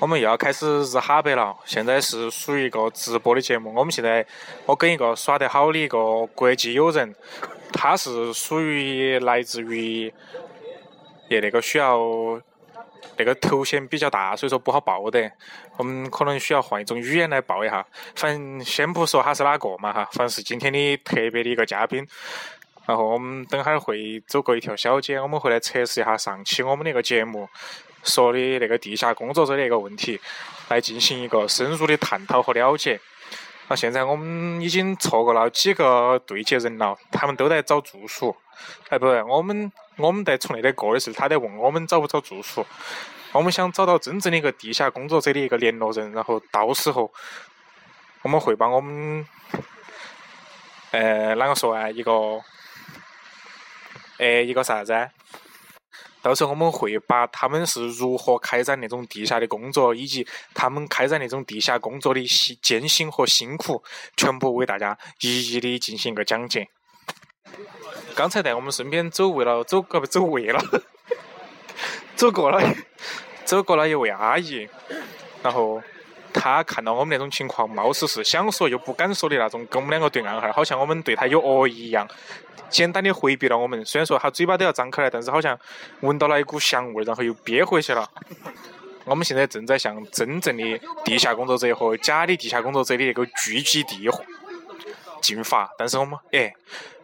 我们又要开始日哈白了，现在是属于一个直播的节目。我们现在，我跟一个耍得好的一个国际友人，他是属于来自于，也那个需要那个头衔比较大，所以说不好报的。我们可能需要换一种语言来报一下。反正先不说他是哪个嘛哈，反正是今天的特别的一个嘉宾。然后我们等会儿会走过一条小街，我们会来测试一下上期我们那个节目。说的那个地下工作者的一个问题，来进行一个深入的探讨和了解。那现在我们已经错过了几个对接人了，他们都在找住宿。哎，不对，我们我们在从那里过的时候，他在问我们找不找住宿。我们想找到真正的一个地下工作者的一个联络人，然后到时候我们会把我们呃，啷个说啊？一个呃，一个啥子？到时候我们会把他们是如何开展那种地下的工作，以及他们开展那种地下工作的辛艰辛和辛苦，全部为大家一一的进行一个讲解。刚才在我们身边走位了，走呃不走位了，走过了，走过了一位阿姨，然后他看到我们那种情况，貌似是想说又不敢说的那种，跟我们两个对暗号，好像我们对他有恶意一样。简单的回避了我们，虽然说他嘴巴都要张开来，但是好像闻到了一股香味，然后又憋回去了。我们现在正在向真正的地下工作者和假的地下工作者的那个聚集地进发，但是我们，哎，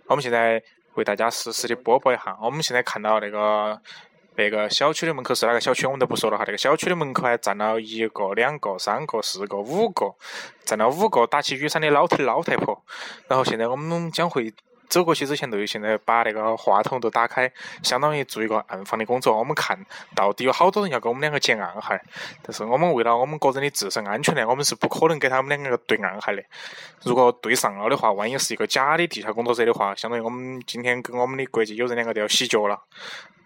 我们现在为大家实时的播报一下，我们现在看到那个那个小区的门口是哪个小区，我们都不说了哈。那个小区的门口还站了一个、两个、三个、四个、五个，站了五个打起雨伞的老头老太婆。然后现在我们将会。走过去之前，都现在把那个话筒都打开，相当于做一个暗访的工作。我们看到底有好多人要跟我们两个接暗号，但是我们为了我们个人的自身安全呢，我们是不可能给他们两个对暗号的。如果对上了的话，万一是一个假的地下工作者的话，相当于我们今天跟我们的国际友人两个都要洗脚了。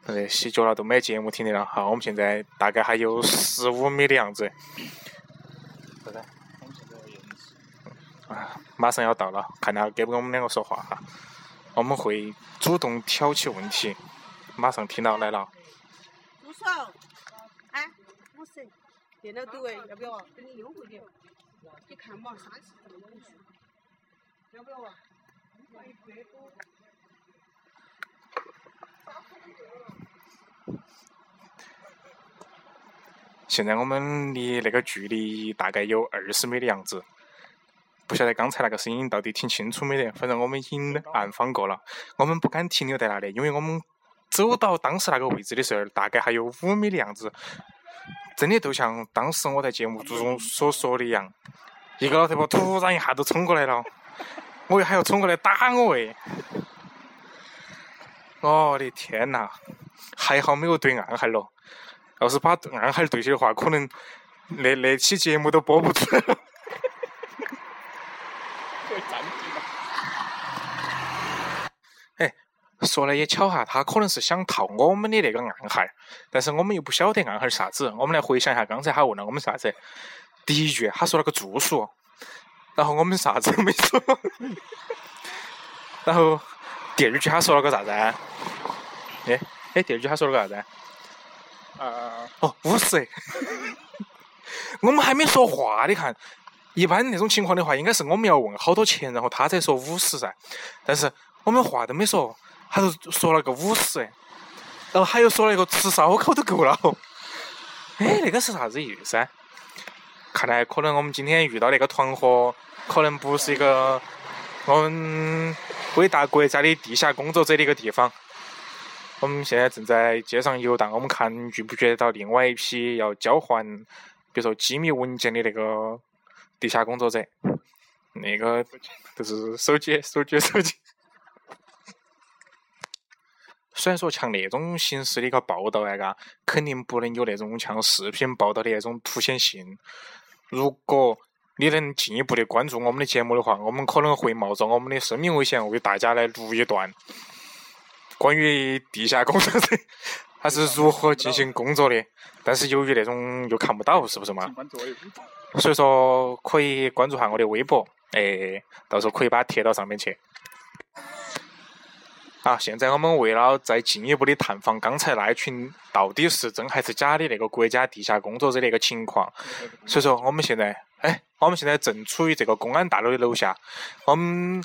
对，洗脚了都没节目听的了。好，我们现在大概还有十五米的样子。啊，马上要到了，看他给不给我们两个说话哈。我们会主动挑起问题，马上听到来了。助手，哎，五十，电脑对，要不要给你优惠点？你看嘛，三十这么多要不要啊？现在我们离那个距离大概有二十米的样子。不晓得刚才那个声音到底听清楚没得？反正我们已经暗访过了，我们不敢停留在那里，因为我们走到当时那个位置的时候，大概还有五米的样子，真的就像当时我在节目中所说的一样，一个老太婆突然一下就冲过来了，我还要冲过来打我喂！我的天呐，还好没有对暗号咯，要是把暗号对起的话，可能那那期节目都播不出来了。哎，说来也巧哈，他可能是想套我们的那个暗号，但是我们又不晓得暗号是啥子。我们来回想一下，刚才他问了我们啥子？第一句他说了个住宿，然后我们啥子都没说。然后第二句他说了个啥子？哎哎，第二句他说了个啥子？呃，哦，五十。我们还没说话，你看。一般那种情况的话，应该是我们要问好多钱，然后他才说五十噻。但是我们话都没说，他就说了个五十，然后他又说了一个吃烧烤都够了。哎，那个是啥子意思？看来可能我们今天遇到那个团伙，可能不是一个我们伟大国家的地下工作者的一个地方。我们现在正在街上游荡，我们看遇不遇得到另外一批要交换，比如说机密文件的那个。地下工作者，那个就是手机，手机，手机。虽然说像那种形式的一个报道啊，嘎，肯定不能有那种像视频报道的那种凸显性。如果你能进一步的关注我们的节目的话，我们可能会冒着我们的生命危险为大家来录一段关于地下工作者他 是如何进行工作的。但是由于那种又看不到，是不是嘛？所以说可以关注下我的微博，哎，到时候可以把它贴到上面去。好，现在我们为了再进一步的探访刚才那一群到底是真还是假的那个国家地下工作者的一个情况，所以说我们现在，哎，我们现在正处于这个公安大楼的楼下，我们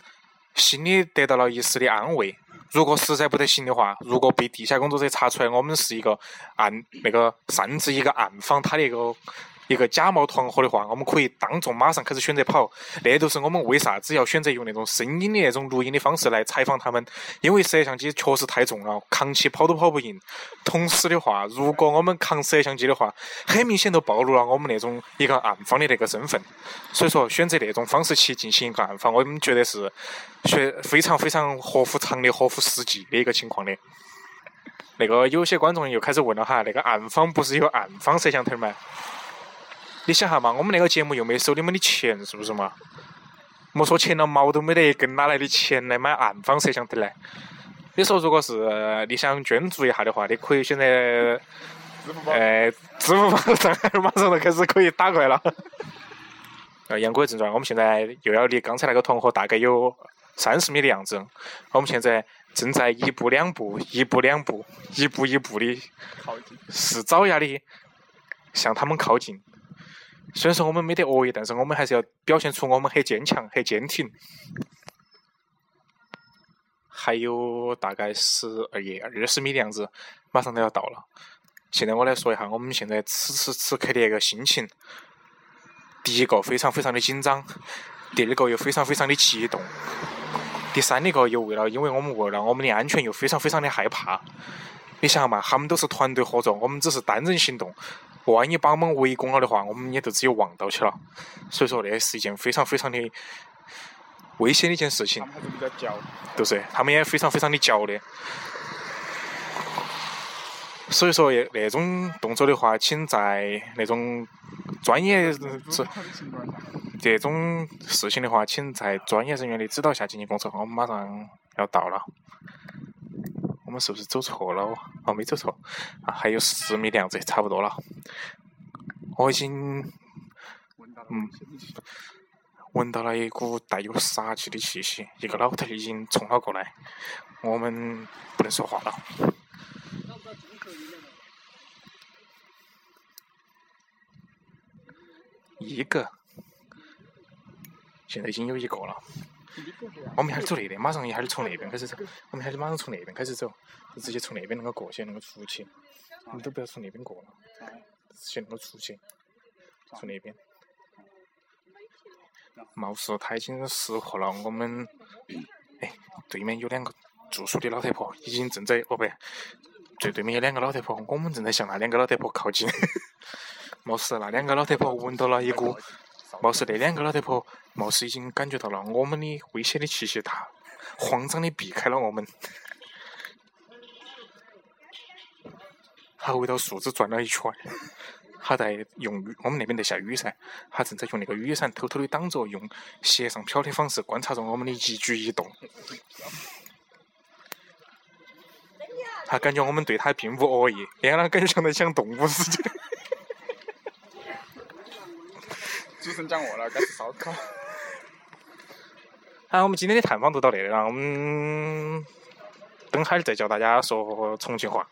心里得到了一丝的安慰。如果实在不得行的话，如果被地下工作者查出来我们是一个暗那个擅自一个暗访他那个。一个假冒团伙的话，我们可以当众马上开始选择跑。那就是我们为啥子要选择用那种声音的那种录音的方式来采访他们？因为摄像机确实太重了，扛起跑都跑不赢。同时的话，如果我们扛摄像机的话，很明显都暴露了我们那种一个暗访的那个身份。所以说，选择那种方式去进行一个暗访，我们觉得是学非常非常合乎常理、合乎实际的一个情况的。那个有些观众又开始问了哈，那个暗访不是有暗访摄像头吗？你想下嘛，我们那个节目又没收你们的钱，是不是嘛？莫说钱了，毛都没得一根，哪来的钱来买暗访摄像头呢？你说，如果是你想捐助一下的话，你可以选择，呃，支付宝账号马上就开始可以打过来了。呃，言归正传，我们现在又要离刚才那个团伙大概有三十米的样子。我们现在正在一步两步、一步两步、一步一步的，是爪牙的向他们靠近。虽然说我们没得恶意，但是我们还是要表现出我们很坚强、很坚挺。还有大概十二页二十米的样子，马上都要到了。现在我来说一下我们现在此时此刻的一个心情。第一个非常非常的紧张，第二个又非常非常的激动，第三个又为了因为我们为了我们的安全又非常非常的害怕。你想嘛，他们都是团队合作，我们只是单人行动。万一把我们围攻了的话，我们也就只有望到去了。所以说，那是一件非常非常的危险的一件事情。他们还是？他们也非常非常的焦的。所以说，那种动作的话，请在那种专业这这种事情的话，请在专业人员的指导下进行工作。我们马上要到了。我们是不是走错了？哦，没走错，啊，还有十米的样子，差不多了。我已经，嗯，闻到了一股带有杀气的气息，一个老头已经冲了过来，我们不能说话了。一个，现在已经有一个了。我们一下走那边，马上一下子从那边开始走。我们一下儿马上从那边开始走，就直接从那边那个过去，那个出去。我们都不要从那边过了，直接那个出去，从那边。貌似他已经识破了我们。哎，对面有两个住宿的老太婆，已经正在哦不，最对面有两个老太婆，我们正在向那两个老太婆靠近。貌似那两个老太婆闻到了一股。貌似那两个老太婆，貌似已经感觉到了我们的危险的气息，她慌张的避开了我们。他围到树枝转了一圈，他在用雨，我们那边在下雨噻，他正在用那个雨伞偷偷的挡着，用斜上飘的方式观察着我们的一举一动。他感觉我们对他并无恶意，让她感觉像在想动物似的。主持人讲饿了，该吃烧烤。好，我们今天的探访就到这里了，我们等会儿再教大家说重庆话。